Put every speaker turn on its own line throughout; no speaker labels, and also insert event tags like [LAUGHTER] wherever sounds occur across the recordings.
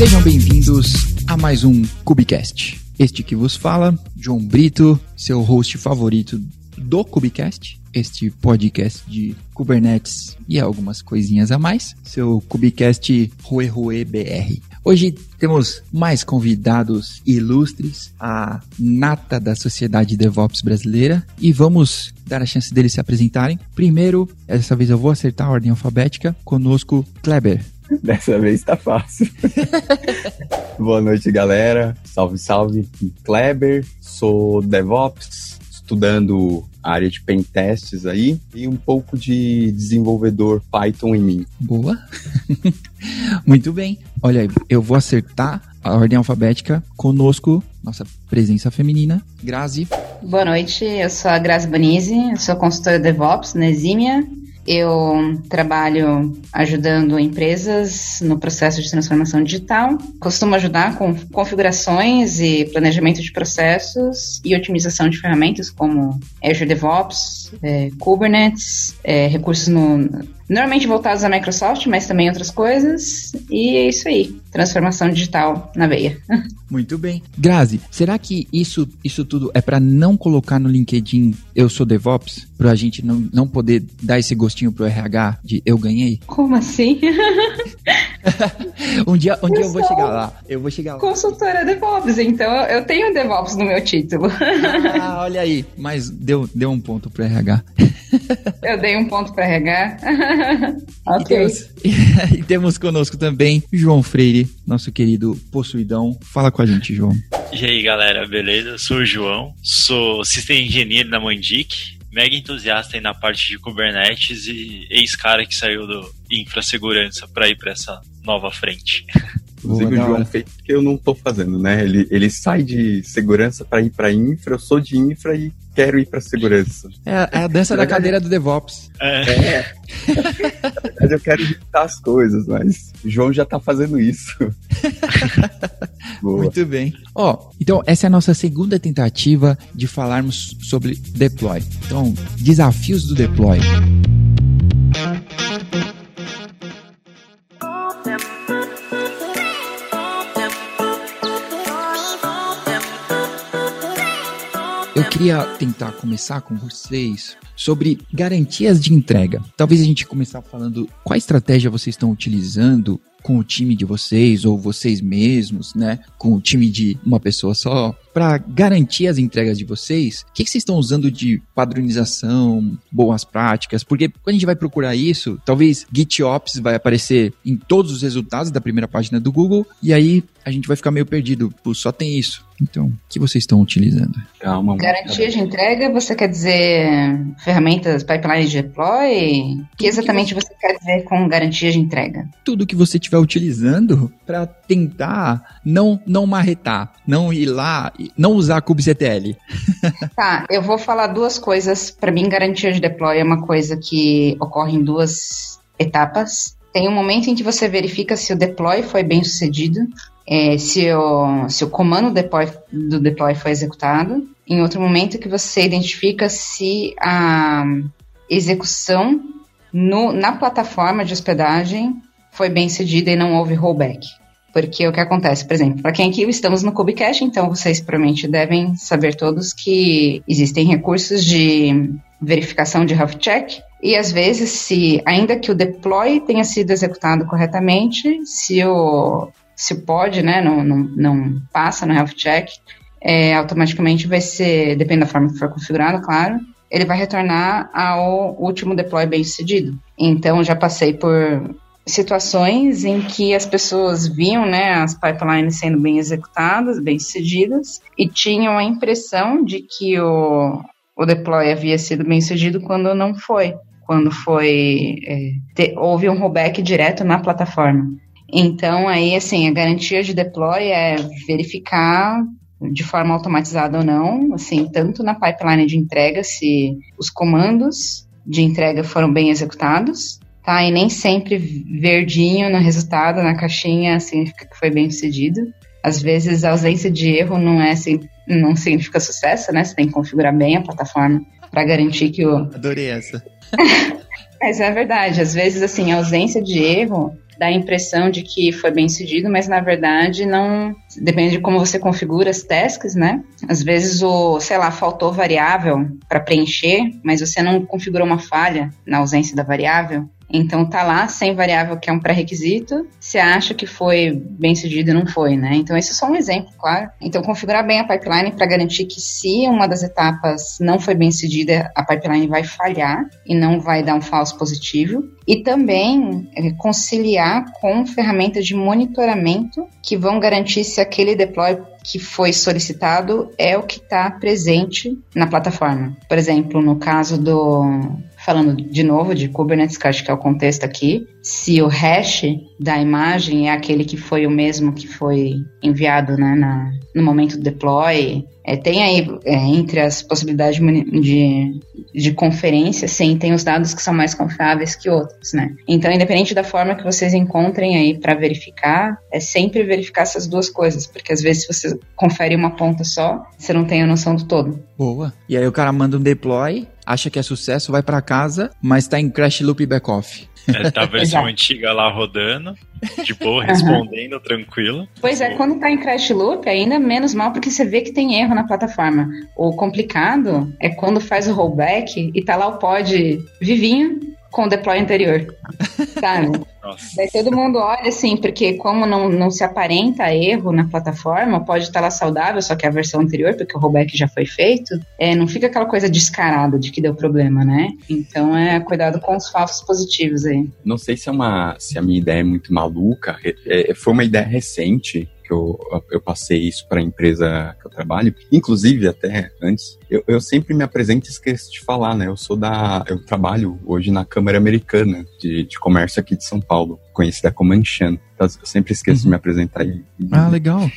Sejam bem-vindos a mais um Cubicast. Este que vos fala, João Brito, seu host favorito do Cubicast, este podcast de Kubernetes e algumas coisinhas a mais, seu Cubicast Rue Rue BR. Hoje temos mais convidados ilustres, a nata da sociedade DevOps brasileira, e vamos dar a chance deles se apresentarem. Primeiro, dessa vez eu vou acertar a ordem alfabética, conosco Kleber. [LAUGHS]
Dessa vez tá fácil. [LAUGHS] Boa noite, galera. Salve, salve. Kleber, sou DevOps, estudando a área de pentests aí e um pouco de desenvolvedor Python em mim.
Boa. [LAUGHS] Muito bem. Olha, eu vou acertar a ordem alfabética conosco, nossa presença feminina, Grazi.
Boa noite, eu sou a Grazi Banise, eu sou consultora DevOps na Exímia eu trabalho ajudando empresas no processo de transformação digital. Costumo ajudar com configurações e planejamento de processos e otimização de ferramentas como Azure DevOps, é, Kubernetes, é, recursos no, normalmente voltados à Microsoft, mas também outras coisas. E é isso aí, transformação digital na veia. [LAUGHS]
Muito bem. Grazi, será que isso, isso tudo é para não colocar no LinkedIn eu sou DevOps? Pra gente não, não poder dar esse gostinho pro RH de eu ganhei?
Como assim? [LAUGHS] [LAUGHS]
um dia, um eu dia eu vou chegar lá. Eu vou chegar lá.
Consultora DevOps, então eu tenho DevOps no meu título.
ah, olha aí. Mas deu, deu um ponto pro RH. [LAUGHS]
eu dei um ponto pro RH. [LAUGHS]
ok. E temos, e temos conosco também João Freire, nosso querido possuidão. Fala com a gente, João.
E aí, galera, beleza? Sou o João, sou sistema engenheiro da Mandic, mega entusiasta aí na parte de Kubernetes e ex-cara que saiu do infrasegurança para ir para essa nova frente.
Inclusive o João fez que eu não tô fazendo, né? Ele, ele sai de segurança para ir para infra, eu sou de infra e quero ir para segurança.
É, é, a dança da cadeira do DevOps.
É. é. Verdade, eu quero juntar as coisas, mas o João já tá fazendo isso. [LAUGHS]
Muito bem. Ó, oh, então essa é a nossa segunda tentativa de falarmos sobre deploy. Então, desafios do deploy. Queria tentar começar com vocês sobre garantias de entrega. Talvez a gente começar falando qual estratégia vocês estão utilizando com o time de vocês ou vocês mesmos, né, com o time de uma pessoa só, para garantir as entregas de vocês, o que, que, vocês estão usando de padronização, boas práticas? Porque quando a gente vai procurar isso, talvez GitOps vai aparecer em todos os resultados da primeira página do Google, e aí a gente vai ficar meio perdido. Só tem isso. Então, o que vocês estão utilizando?
Calma. Garantia de entrega, você quer dizer ferramentas, pipeline de deploy? O que exatamente você quer dizer com garantia de entrega?
Tudo que você estiver utilizando para tentar não, não marretar, não ir lá, não usar kubectl. [LAUGHS]
tá, eu vou falar duas coisas. Para mim, garantia de deploy é uma coisa que ocorre em duas etapas. Tem um momento em que você verifica se o deploy foi bem sucedido, é, se, o, se o comando deploy, do deploy foi executado. Em outro momento que você identifica se a execução no, na plataforma de hospedagem foi bem sucedida e não houve rollback. Porque o que acontece, por exemplo, para quem aqui estamos no Kubecache, então vocês provavelmente devem saber todos que existem recursos de verificação de health check e às vezes se ainda que o deploy tenha sido executado corretamente, se o se o pod, né, não, não, não passa no health check, é, automaticamente vai ser, depende da forma que for configurado, claro, ele vai retornar ao último deploy bem sucedido. Então já passei por situações em que as pessoas viam né, as pipelines sendo bem executadas, bem sucedidas, e tinham a impressão de que o, o deploy havia sido bem sucedido quando não foi. Quando foi. É, te, houve um rollback direto na plataforma. Então, aí, assim, a garantia de deploy é verificar de forma automatizada ou não, assim, tanto na pipeline de entrega, se os comandos de entrega foram bem executados, tá? E nem sempre verdinho no resultado, na caixinha, significa que foi bem sucedido. Às vezes a ausência de erro não é não significa sucesso, né? Você tem que configurar bem a plataforma para garantir que o.
Adorei essa. [LAUGHS]
Mas é verdade. Às vezes, assim, a ausência de erro dá a impressão de que foi bem cedido, mas na verdade não. Depende de como você configura as tasks, né? Às vezes o, sei lá, faltou variável para preencher, mas você não configurou uma falha na ausência da variável. Então tá lá sem variável que é um pré-requisito. Você acha que foi bem sucedido e não foi, né? Então esse é só um exemplo, claro. Então configurar bem a pipeline para garantir que se uma das etapas não foi bem sucedida, a pipeline vai falhar e não vai dar um falso positivo. E também é, conciliar com ferramentas de monitoramento que vão garantir se aquele deploy que foi solicitado é o que está presente na plataforma. Por exemplo, no caso do falando de novo de Kubernetes, que acho que é o contexto aqui, se o hash da imagem é aquele que foi o mesmo que foi enviado né, na, no momento do deploy, é, tem aí, é, entre as possibilidades de, de, conferência, sim, tem os dados que são mais confiáveis que outros, né? Então, independente da forma que vocês encontrem aí para verificar, é sempre verificar essas duas coisas, porque às vezes você confere uma ponta só, você não tem a noção do todo.
Boa. E aí o cara manda um deploy, acha que é sucesso, vai para casa, mas está em crash loop back-off.
É, tá a versão antiga lá rodando, de boa, respondendo, uhum. tranquilo.
Pois é, quando tá em crash loop, ainda menos mal, porque você vê que tem erro na plataforma. O complicado é quando faz o rollback e tá lá o pod vivinho com o deploy anterior, sabe? Nossa. Daí todo mundo olha assim, porque como não, não se aparenta erro na plataforma, pode estar lá saudável, só que a versão anterior, porque o rollback já foi feito, é, não fica aquela coisa descarada de que deu problema, né? Então é cuidado com os falsos positivos aí.
Não sei se é uma se a minha ideia é muito maluca, é, é foi uma ideia recente que eu, eu passei isso para a empresa que eu trabalho. Inclusive, até antes, eu, eu sempre me apresento e esqueço de falar, né? Eu sou da. Eu trabalho hoje na Câmara Americana de, de Comércio aqui de São Paulo, conhecida como Anshan. Então, eu sempre esqueço uhum. de me apresentar. E,
ah, legal.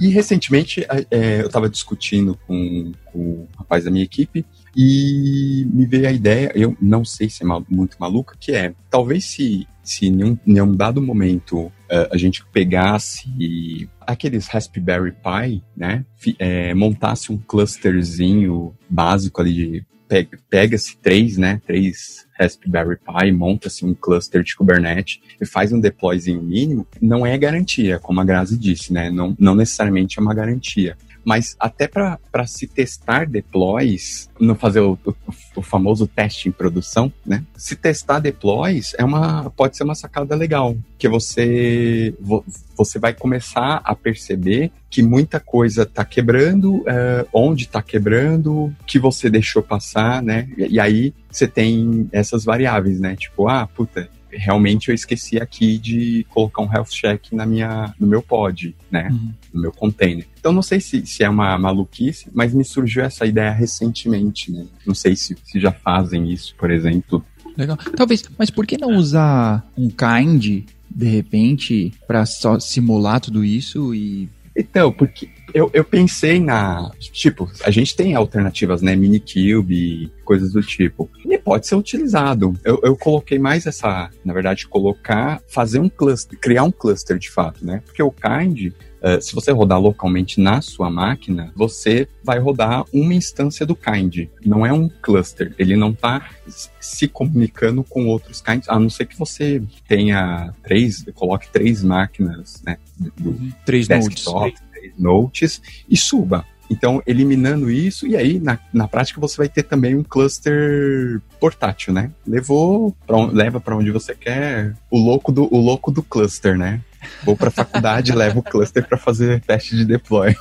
E recentemente é, eu estava discutindo com, com o rapaz da minha equipe e me veio a ideia, eu não sei se é mal, muito maluca, que é, talvez se, se em, um, em um dado momento a gente pegasse aqueles Raspberry Pi, né, é, montasse um clusterzinho básico ali de pega-se três, né, três Raspberry Pi, monta-se um cluster de Kubernetes e faz um deployzinho mínimo, não é garantia, como a Grazi disse, né, não, não necessariamente é uma garantia mas até para se testar deploys, não fazer o, o, o, famoso teste em produção, né? Se testar deploys é uma pode ser uma sacada legal, que você você vai começar a perceber que muita coisa está quebrando, é, onde está quebrando, que você deixou passar, né? E, e aí você tem essas variáveis, né? Tipo, ah, puta, realmente eu esqueci aqui de colocar um health check na minha, no meu pod, né? Uhum. No meu container. Então não sei se, se é uma maluquice, mas me surgiu essa ideia recentemente, né? Não sei se, se já fazem isso, por exemplo.
Legal. Talvez, mas por que não usar um kind, de repente, para só simular tudo isso e.
Então, porque eu, eu pensei na. Tipo, a gente tem alternativas, né? Minikube, coisas do tipo. E pode ser utilizado. Eu, eu coloquei mais essa, na verdade, colocar, fazer um cluster, criar um cluster de fato, né? Porque o Kind, Uh, se você rodar localmente na sua máquina, você vai rodar uma instância do kind. Não é um cluster. Ele não está se comunicando com outros kinds, a não ser que você tenha três, coloque três máquinas, né?
Do, uhum. três desktop, nodes
notes e suba. Então, eliminando isso, e aí, na, na prática, você vai ter também um cluster portátil, né? Levou, pra, leva para onde você quer o louco do, o louco do cluster, né? Vou para a faculdade, [LAUGHS] levo o cluster para fazer teste de deploy.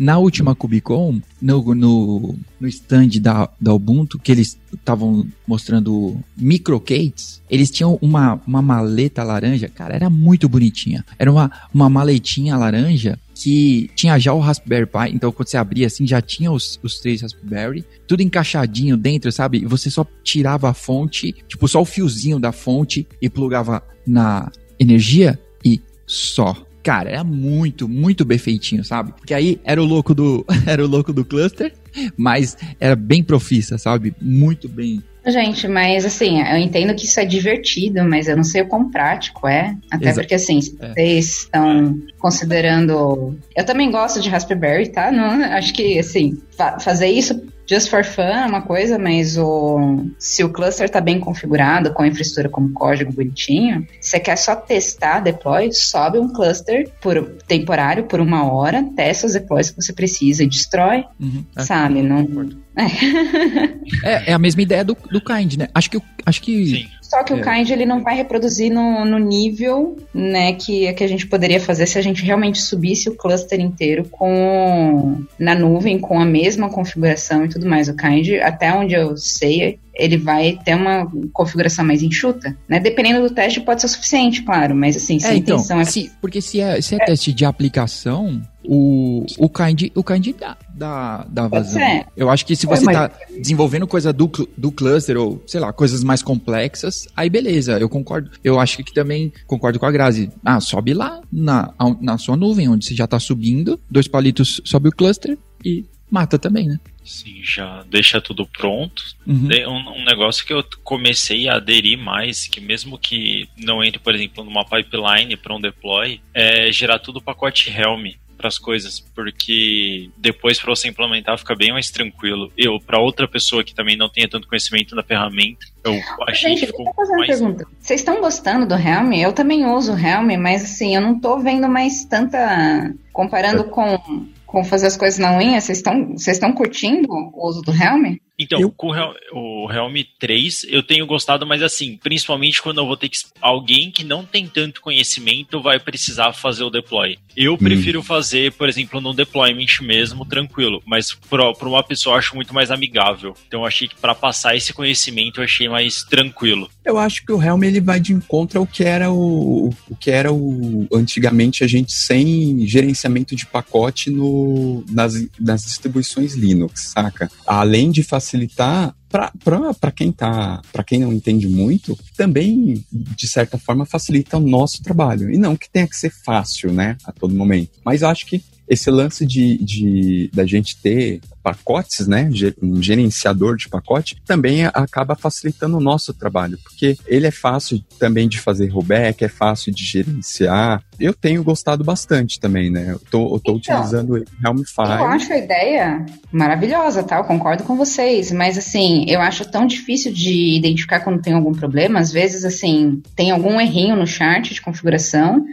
Na última Cubicon, no, no, no stand da, da Ubuntu, que eles estavam mostrando microcates, eles tinham uma, uma maleta laranja, cara, era muito bonitinha. Era uma, uma maletinha laranja que tinha já o Raspberry Pi, então quando você abria assim, já tinha os, os três Raspberry, tudo encaixadinho dentro, sabe? E você só tirava a fonte, tipo, só o fiozinho da fonte e plugava na energia e só. Cara, era muito, muito bem feitinho, sabe? Porque aí era o louco do, [LAUGHS] era o louco do cluster, mas era bem profissa, sabe? Muito bem
Gente, mas assim, eu entendo que isso é divertido, mas eu não sei o quão prático é. Até porque, assim, é. vocês estão considerando. Eu também gosto de Raspberry, tá? Não, acho que, assim, fa fazer isso just for fun é uma coisa, mas o, se o cluster está bem configurado, com a infraestrutura como código bonitinho, você quer só testar deploy, sobe um cluster por temporário por uma hora, testa os deploys que você precisa e destrói, uhum, é. sabe? Não.
É. [LAUGHS] é. é a mesma ideia do, do Kind, né? Acho que acho que
Sim. Só que é. o Kind ele não vai reproduzir no, no nível né, que, que a gente poderia fazer se a gente realmente subisse o cluster inteiro com na nuvem com a mesma configuração e tudo mais. O Kind, até onde eu sei, ele vai ter uma configuração mais enxuta, né? Dependendo do teste pode ser suficiente, claro, mas assim, se
é, a então, intenção é... Se, porque se é, se é, é, teste de aplicação, o, o kind, o kind dá, dá, dá vazão. Eu acho que se você está é, mas... desenvolvendo coisa do, do cluster ou, sei lá, coisas mais complexas, aí beleza, eu concordo. Eu acho que também concordo com a Grazi. Ah, sobe lá na, na sua nuvem, onde você já está subindo, dois palitos sobe o cluster e mata também, né?
Sim, já deixa tudo pronto. Uhum. Um, um, negócio que eu comecei a aderir mais, que mesmo que não entre, por exemplo, numa pipeline para um deploy, é gerar tudo o pacote Helm para as coisas, porque depois para você implementar fica bem mais tranquilo. Eu, para outra pessoa que também não tenha tanto conhecimento da ferramenta, eu achei
Gente, que ficou fazer mais... pergunta. Vocês estão gostando do Helm? Eu também uso o Helm, mas assim, eu não estou vendo mais tanta comparando com com fazer as coisas na unha, vocês estão vocês estão curtindo o uso do Helm?
Então, eu... com o Realm 3 eu tenho gostado, mas assim, principalmente quando eu vou ter que. Alguém que não tem tanto conhecimento vai precisar fazer o deploy. Eu hum. prefiro fazer, por exemplo, no deployment mesmo, tranquilo, mas para uma pessoa eu acho muito mais amigável. Então eu achei que para passar esse conhecimento eu achei mais tranquilo.
Eu acho que o Helm ele vai de encontro ao que era o, o que era o antigamente a gente sem gerenciamento de pacote no, nas, nas distribuições Linux, saca? Além de facilitar facilitar para quem tá, para quem não entende muito, também de certa forma facilita o nosso trabalho. E não que tenha que ser fácil, né, a todo momento. Mas acho que esse lance de, de da gente ter pacotes, né, um gerenciador de pacote, também acaba facilitando o nosso trabalho, porque ele é fácil também de fazer rollback, é fácil de gerenciar. Eu tenho gostado bastante também, né? Eu tô, eu tô então, utilizando o Helmify.
Eu acho a ideia maravilhosa, tá? Eu concordo com vocês, mas assim, eu acho tão difícil de identificar quando tem algum problema. Às vezes, assim, tem algum errinho no chart de configuração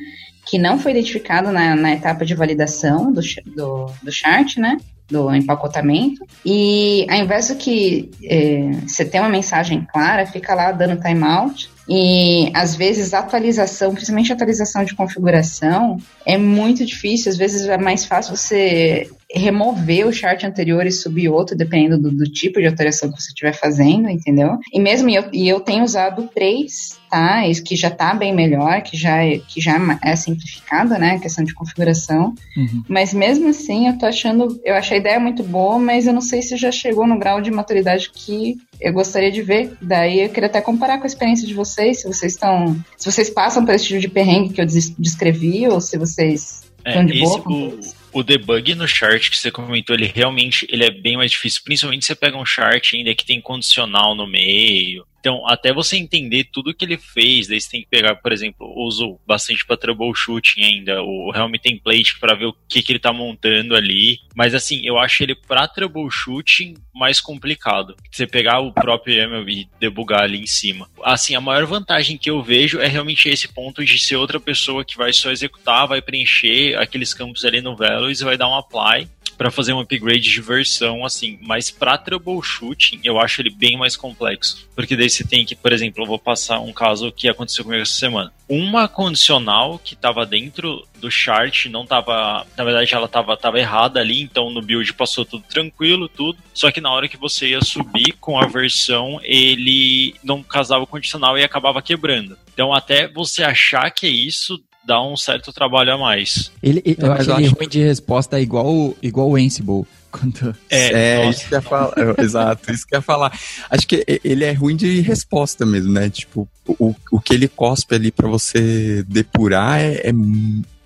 que não foi identificado na, na etapa de validação do, do, do chart, né? do empacotamento. E ao invés do que é, você ter uma mensagem clara, fica lá dando timeout. E às vezes atualização, principalmente atualização de configuração, é muito difícil. Às vezes é mais fácil você remover o chart anterior e subir outro, dependendo do, do tipo de alteração que você estiver fazendo, entendeu? E mesmo eu, e eu tenho usado três, tá? Isso que já tá bem melhor, que já, é, que já é simplificado, né? A questão de configuração. Uhum. Mas mesmo assim, eu tô achando, eu achei a ideia muito boa, mas eu não sei se já chegou no grau de maturidade que eu gostaria de ver. Daí eu queria até comparar com a experiência de vocês, se vocês estão, se vocês passam por esse tipo de perrengue que eu descrevi, ou se vocês
é, estão de boa. Esse, o debug no chart que você comentou, ele realmente ele é bem mais difícil, principalmente se você pega um chart ainda que tem condicional no meio, então, até você entender tudo que ele fez, daí você tem que pegar, por exemplo, uso bastante para troubleshooting ainda, o Helm Template para ver o que, que ele tá montando ali. Mas assim, eu acho ele para troubleshooting mais complicado. Você pegar o próprio YAML e debugar ali em cima. Assim, a maior vantagem que eu vejo é realmente esse ponto de ser outra pessoa que vai só executar, vai preencher aqueles campos ali no Velos e vai dar um apply para fazer um upgrade de versão, assim. Mas para troubleshooting, eu acho ele bem mais complexo. Porque daí você tem que, por exemplo, eu vou passar um caso que aconteceu comigo essa semana. Uma condicional que estava dentro do chart não estava, na verdade ela estava tava errada ali, então no build passou tudo tranquilo, tudo. Só que na hora que você ia subir com a versão, ele não casava o condicional e acabava quebrando. Então até você achar que é isso, dá um certo trabalho a mais.
Ele, ele eu, acho ele ruim de resposta é igual, igual o Ansible. [LAUGHS] Quando...
É, é isso que ia falar. exato, isso que ia falar. Acho que ele é ruim de resposta mesmo, né? Tipo, o, o que ele cospe ali para você depurar é, é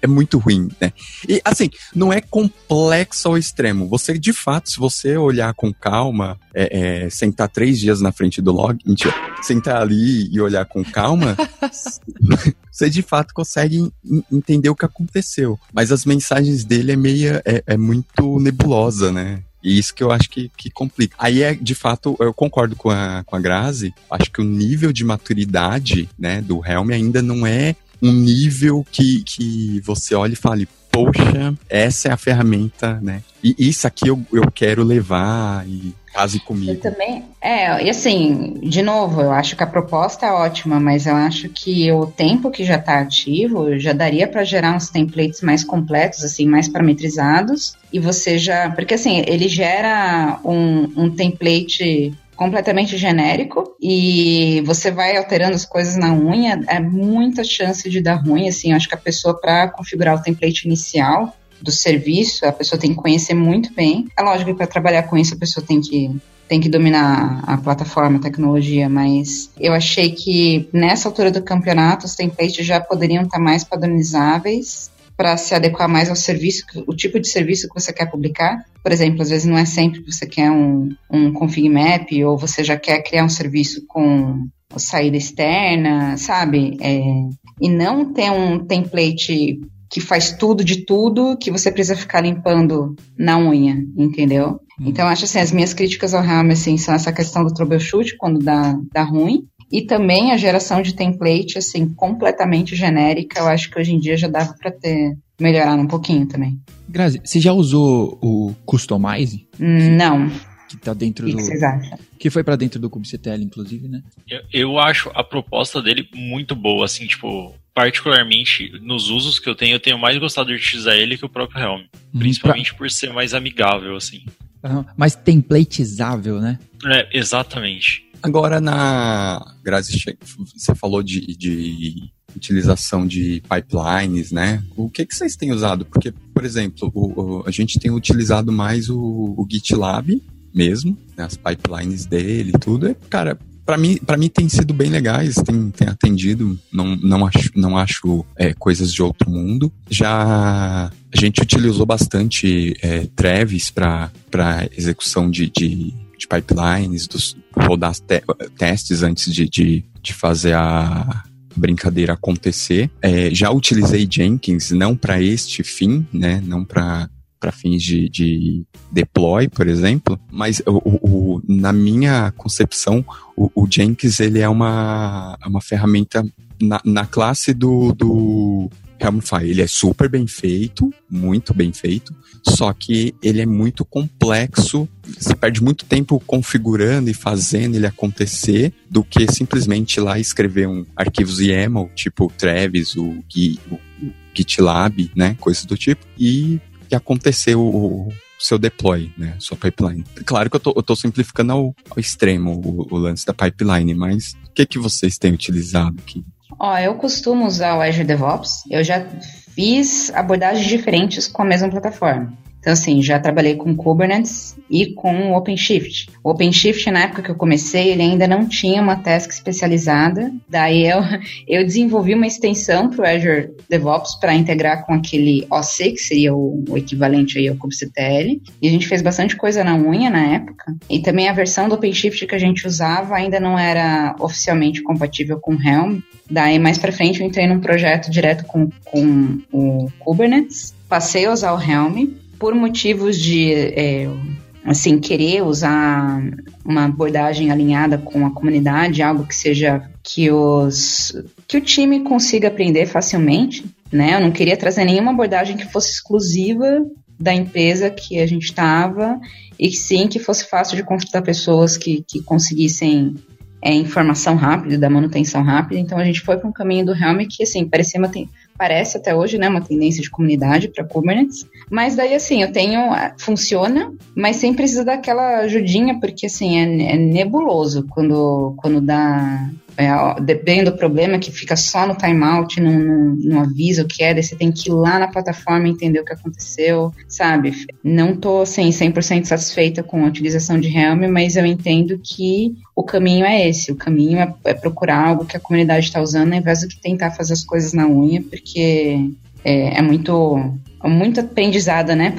é muito ruim, né? E assim, não é complexo ao extremo. Você, de fato, se você olhar com calma, é, é, sentar três dias na frente do log, mentira, sentar ali e olhar com calma, [LAUGHS] você de fato consegue entender o que aconteceu. Mas as mensagens dele é meia, é, é muito nebulosa, né? E isso que eu acho que, que complica. Aí é, de fato, eu concordo com a, com a Grazi, acho que o nível de maturidade, né, do Helm ainda não é um nível que, que você olhe e fale, poxa, essa é a ferramenta, né? E isso aqui eu, eu quero levar e case comigo.
Eu também. É, e assim, de novo, eu acho que a proposta é ótima, mas eu acho que o tempo que já está ativo já daria para gerar uns templates mais completos, assim, mais parametrizados. E você já. Porque assim, ele gera um, um template completamente genérico e você vai alterando as coisas na unha, é muita chance de dar ruim, assim, acho que a pessoa para configurar o template inicial do serviço, a pessoa tem que conhecer muito bem. É lógico que para trabalhar com isso a pessoa tem que tem que dominar a plataforma, a tecnologia, mas eu achei que nessa altura do campeonato os templates já poderiam estar mais padronizáveis para se adequar mais ao serviço, o tipo de serviço que você quer publicar. Por exemplo, às vezes não é sempre que você quer um, um config map ou você já quer criar um serviço com saída externa, sabe? É, e não ter um template que faz tudo de tudo que você precisa ficar limpando na unha, entendeu? Hum. Então, acho assim, as minhas críticas ao Helm, assim, são essa questão do troubleshoot, quando dá, dá ruim, e também a geração de template, assim, completamente genérica, eu acho que hoje em dia já dava para ter melhorado um pouquinho também.
Grazi, você já usou o Customize?
Não.
Que tá dentro
que
do.
Que vocês acham?
Que foi para dentro do kubectl, inclusive, né?
Eu, eu acho a proposta dele muito boa, assim, tipo, particularmente nos usos que eu tenho, eu tenho mais gostado de utilizar ele que o próprio Helm. Hum, principalmente pra... por ser mais amigável, assim.
Uhum, mais templatezável, né?
É, exatamente.
Agora, na. Grazi, você falou de, de utilização de pipelines, né? O que, que vocês têm usado? Porque, por exemplo, o, o, a gente tem utilizado mais o, o GitLab mesmo, né? as pipelines dele e tudo. E, cara, para mim, mim tem sido bem legais, tem, tem atendido, não, não acho, não acho é, coisas de outro mundo. Já a gente utilizou bastante é, Travis para execução de, de de pipelines, dos, rodar te testes antes de, de, de fazer a, brincadeira acontecer. É, já utilizei Jenkins não para este fim, né? Não para para fins de, de, deploy, por exemplo, mas o, o, na minha concepção, o, o, Jenkins ele é uma, uma ferramenta na, na classe do, do Helmify. Ele é super bem feito, muito bem feito, só que ele é muito complexo. Você perde muito tempo configurando e fazendo ele acontecer do que simplesmente ir lá escrever um arquivos YAML, tipo o Travis, o, Git, o GitLab, né, coisas do tipo, e, e acontecer o, o seu deploy, né, sua pipeline. Claro que eu tô, eu tô simplificando ao, ao extremo o, o, lance da pipeline, mas o que que vocês têm utilizado aqui?
Ó, eu costumo usar o Azure DevOps. Eu já fiz abordagens diferentes com a mesma plataforma. Então, assim, já trabalhei com Kubernetes e com OpenShift. O OpenShift, na época que eu comecei, ele ainda não tinha uma task especializada. Daí eu, [LAUGHS] eu desenvolvi uma extensão para o Azure DevOps para integrar com aquele O6, que seria o, o, equivalente aí ao kubectl. E a gente fez bastante coisa na unha na época. E também a versão do OpenShift que a gente usava ainda não era oficialmente compatível com Helm. Daí, mais para frente, eu entrei num projeto direto com, com o Kubernetes. Passei a usar o Helm por motivos de é, assim querer usar uma abordagem alinhada com a comunidade, algo que seja que os que o time consiga aprender facilmente, né? Eu não queria trazer nenhuma abordagem que fosse exclusiva da empresa que a gente estava e sim que fosse fácil de consultar pessoas que, que conseguissem é, informação rápida, da manutenção rápida. Então a gente foi para um caminho do Helm que assim parecia uma, parece até hoje, né, uma tendência de comunidade para Kubernetes. Mas daí, assim, eu tenho, funciona, mas sem precisar daquela ajudinha, porque, assim, é, é nebuloso quando, quando dá é, depende do problema que fica só no timeout, não, não, não avisa o que é, daí você tem que ir lá na plataforma entender o que aconteceu, sabe? Não tô, assim, 100% satisfeita com a utilização de Helm, mas eu entendo que o caminho é esse, o caminho é, é procurar algo que a comunidade está usando, ao invés de tentar fazer as coisas na unha, porque é, é muito muito aprendizado, né,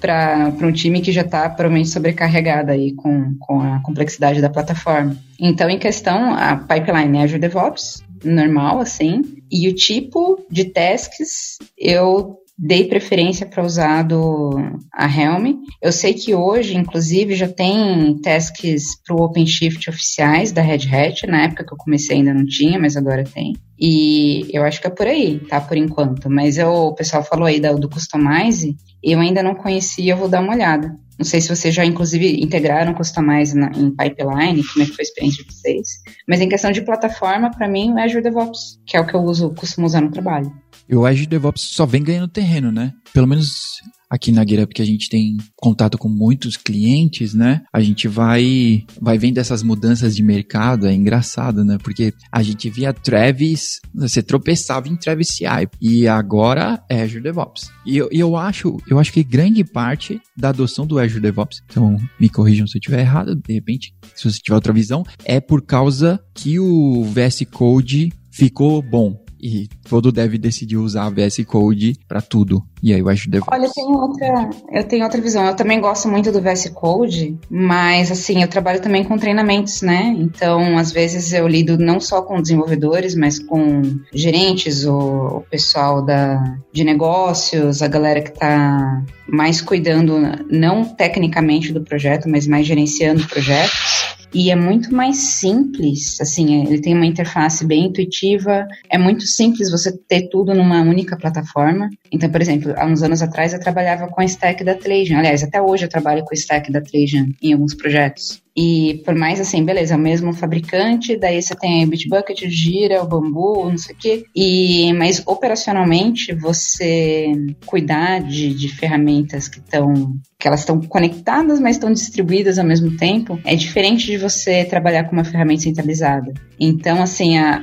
para [LAUGHS] um time que já está provavelmente sobrecarregado aí com, com a complexidade da plataforma. Então, em questão, a pipeline é Azure DevOps, normal, assim. E o tipo de tasks eu dei preferência para usar do, a Helm. Eu sei que hoje, inclusive, já tem tasks para o OpenShift oficiais da Red Hat. Na época que eu comecei ainda não tinha, mas agora tem. E eu acho que é por aí, tá? Por enquanto. Mas eu, o pessoal falou aí do, do Customize, eu ainda não conhecia, eu vou dar uma olhada. Não sei se vocês já, inclusive, integraram Customize na, em pipeline, como é que foi a experiência de vocês. Mas em questão de plataforma, para mim, o Azure DevOps, que é o que eu uso, costumo usar no trabalho.
E o Azure DevOps só vem ganhando terreno, né? Pelo menos aqui na GitHub que a gente tem contato com muitos clientes, né? A gente vai vai vendo essas mudanças de mercado, é engraçado, né? Porque a gente via Travis, você tropeçava em Travis CI e agora é Azure DevOps. E eu, eu acho, eu acho que grande parte da adoção do Azure DevOps, então me corrijam se eu estiver errado, de repente, se você tiver outra visão, é por causa que o VS Code ficou bom e todo dev decidiu usar VS Code para tudo. E aí eu acho DevOps.
Olha, eu tenho outra, eu tenho outra visão. Eu também gosto muito do VS Code, mas assim, eu trabalho também com treinamentos, né? Então, às vezes eu lido não só com desenvolvedores, mas com gerentes, o, o pessoal da, de negócios, a galera que está mais cuidando, não tecnicamente do projeto, mas mais gerenciando projetos e é muito mais simples, assim, ele tem uma interface bem intuitiva, é muito simples você ter tudo numa única plataforma. Então, por exemplo, há uns anos atrás eu trabalhava com a stack da Trajan, aliás, até hoje eu trabalho com a stack da Trajan em alguns projetos. E por mais assim, beleza, é o mesmo fabricante, daí você tem a Bitbucket, o Gira, o Bambu, não sei o quê. E, mas operacionalmente, você cuidar de, de ferramentas que estão que elas estão conectadas, mas estão distribuídas ao mesmo tempo, é diferente de você trabalhar com uma ferramenta centralizada. Então, assim, a,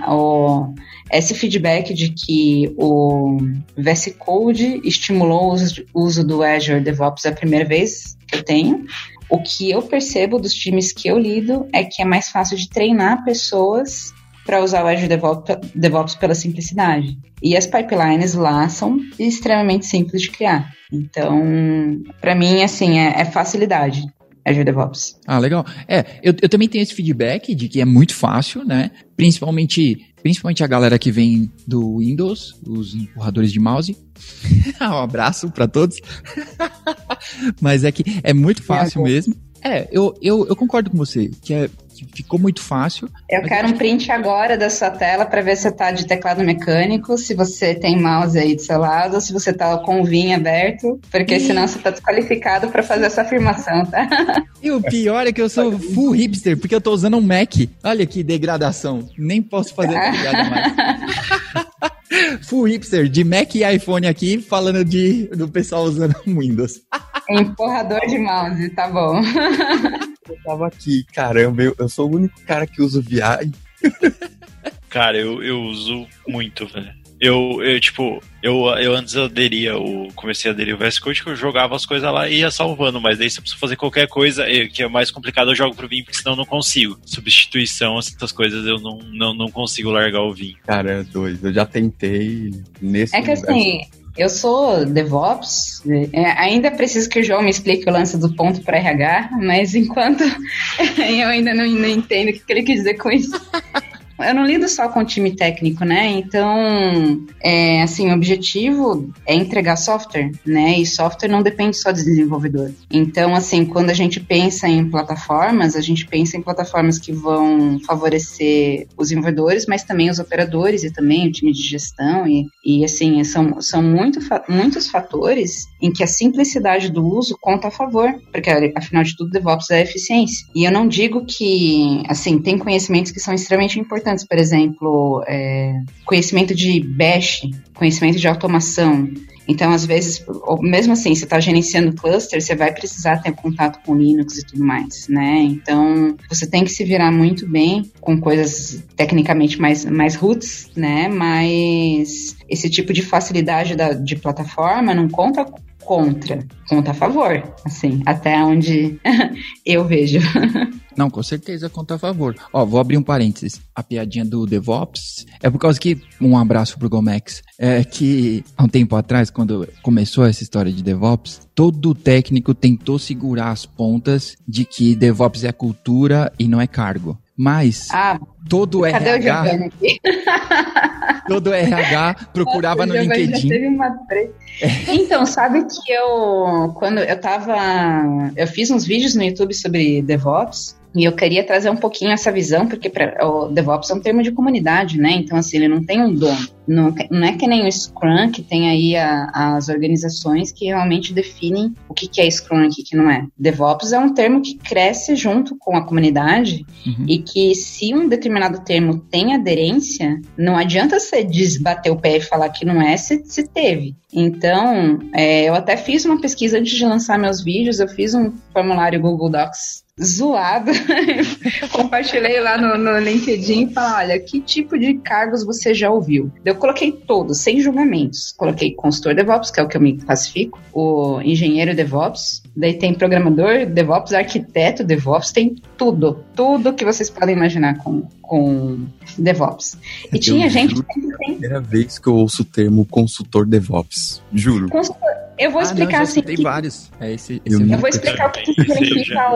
esse feedback de que o VS Code estimulou o uso do Azure DevOps a primeira vez que eu tenho, o que eu percebo dos times que eu lido é que é mais fácil de treinar pessoas para usar o Azure DevOps, pela simplicidade. E as pipelines lá são extremamente simples de criar. Então, para mim, assim, é, é facilidade. Azure DevOps.
Ah, legal. É, eu, eu também tenho esse feedback de que é muito fácil, né? Principalmente, principalmente a galera que vem do Windows, os empurradores de mouse. [LAUGHS] um abraço para todos. [LAUGHS] Mas é que é muito fácil é, mesmo. É, eu, eu, eu concordo com você, que é ficou muito fácil.
Eu quero um print agora da sua tela para ver se tá de teclado mecânico, se você tem mouse aí do seu lado, se você tá com o vinho aberto, porque e... senão você tá desqualificado para fazer essa afirmação, tá? [LAUGHS]
E o pior é que eu sou full hipster, porque eu tô usando um Mac. Olha que degradação. Nem posso fazer piada mais. [LAUGHS] full hipster, de Mac e iPhone aqui, falando de, do pessoal usando [LAUGHS] Windows.
Empurrador de mouse, tá bom.
Eu tava aqui, caramba, eu, eu sou o único cara que usa VI. [LAUGHS]
Cara, eu, eu uso muito, velho. Eu, eu, tipo, eu, eu antes aderia, o, comecei a aderir o VS Code, que eu jogava as coisas lá e ia salvando, mas daí se eu preciso fazer qualquer coisa que é mais complicado, eu jogo pro Vim, porque senão eu não consigo. Substituição, essas coisas, eu não, não, não consigo largar o Vim.
Cara, é doido. Eu já tentei nesse.
É que universo. assim, eu sou DevOps, é, ainda preciso que o João me explique o lance do ponto para RH, mas enquanto [LAUGHS] eu ainda não, não entendo o que ele quer dizer com isso. Eu não lido só com time técnico, né? Então, é, assim, o objetivo é entregar software, né? E software não depende só do desenvolvedor. Então, assim, quando a gente pensa em plataformas, a gente pensa em plataformas que vão favorecer os desenvolvedores, mas também os operadores e também o time de gestão. E, e assim, são, são muito, muitos fatores em que a simplicidade do uso conta a favor, porque afinal de tudo, DevOps é eficiência. E eu não digo que, assim, tem conhecimentos que são extremamente importantes importantes, por exemplo, é, conhecimento de bash, conhecimento de automação. Então, às vezes, mesmo assim, você está gerenciando cluster, você vai precisar ter contato com Linux e tudo mais, né? Então, você tem que se virar muito bem com coisas tecnicamente mais, mais roots, né? Mas esse tipo de facilidade da, de plataforma não conta contra, conta a favor, assim, até onde [LAUGHS] eu vejo. [LAUGHS]
Não, com certeza conta a favor. Ó, vou abrir um parênteses. A piadinha do DevOps é por causa que, um abraço pro Gomex, é que há um tempo atrás, quando começou essa história de DevOps, todo técnico tentou segurar as pontas de que DevOps é cultura e não é cargo. Mas.
Ah,
todo RH. O [LAUGHS] todo RH procurava no LinkedIn.
teve uma é. Então, sabe que eu quando eu tava, eu fiz uns vídeos no YouTube sobre DevOps e eu queria trazer um pouquinho essa visão, porque pra, o DevOps é um termo de comunidade, né? Então, assim, ele não tem um dono. Não, não é que nem o Scrum, que tem aí a, as organizações que realmente definem o que, que é Scrum e o que, que não é. DevOps é um termo que cresce junto com a comunidade uhum. e que se um determinado termo tem aderência, não adianta você desbater o pé e falar que não é se, se teve. Então, é, eu até fiz uma pesquisa antes de lançar meus vídeos, eu fiz um formulário Google Docs zoado. [LAUGHS] Compartilhei lá no, no LinkedIn e falei: olha, que tipo de cargos você já ouviu? Eu coloquei todos, sem julgamentos. Coloquei consultor DevOps, que é o que eu me classifico, o engenheiro DevOps, daí tem programador DevOps, arquiteto DevOps, tem tudo, tudo que vocês podem imaginar com, com DevOps. E eu tinha gente que
tem. Primeira vez que eu ouço o termo consultor DevOps, juro.
Consultor eu vou ah, explicar
não,
assim.
Tem que... vários. É esse,
esse eu, eu vou explicar o que significa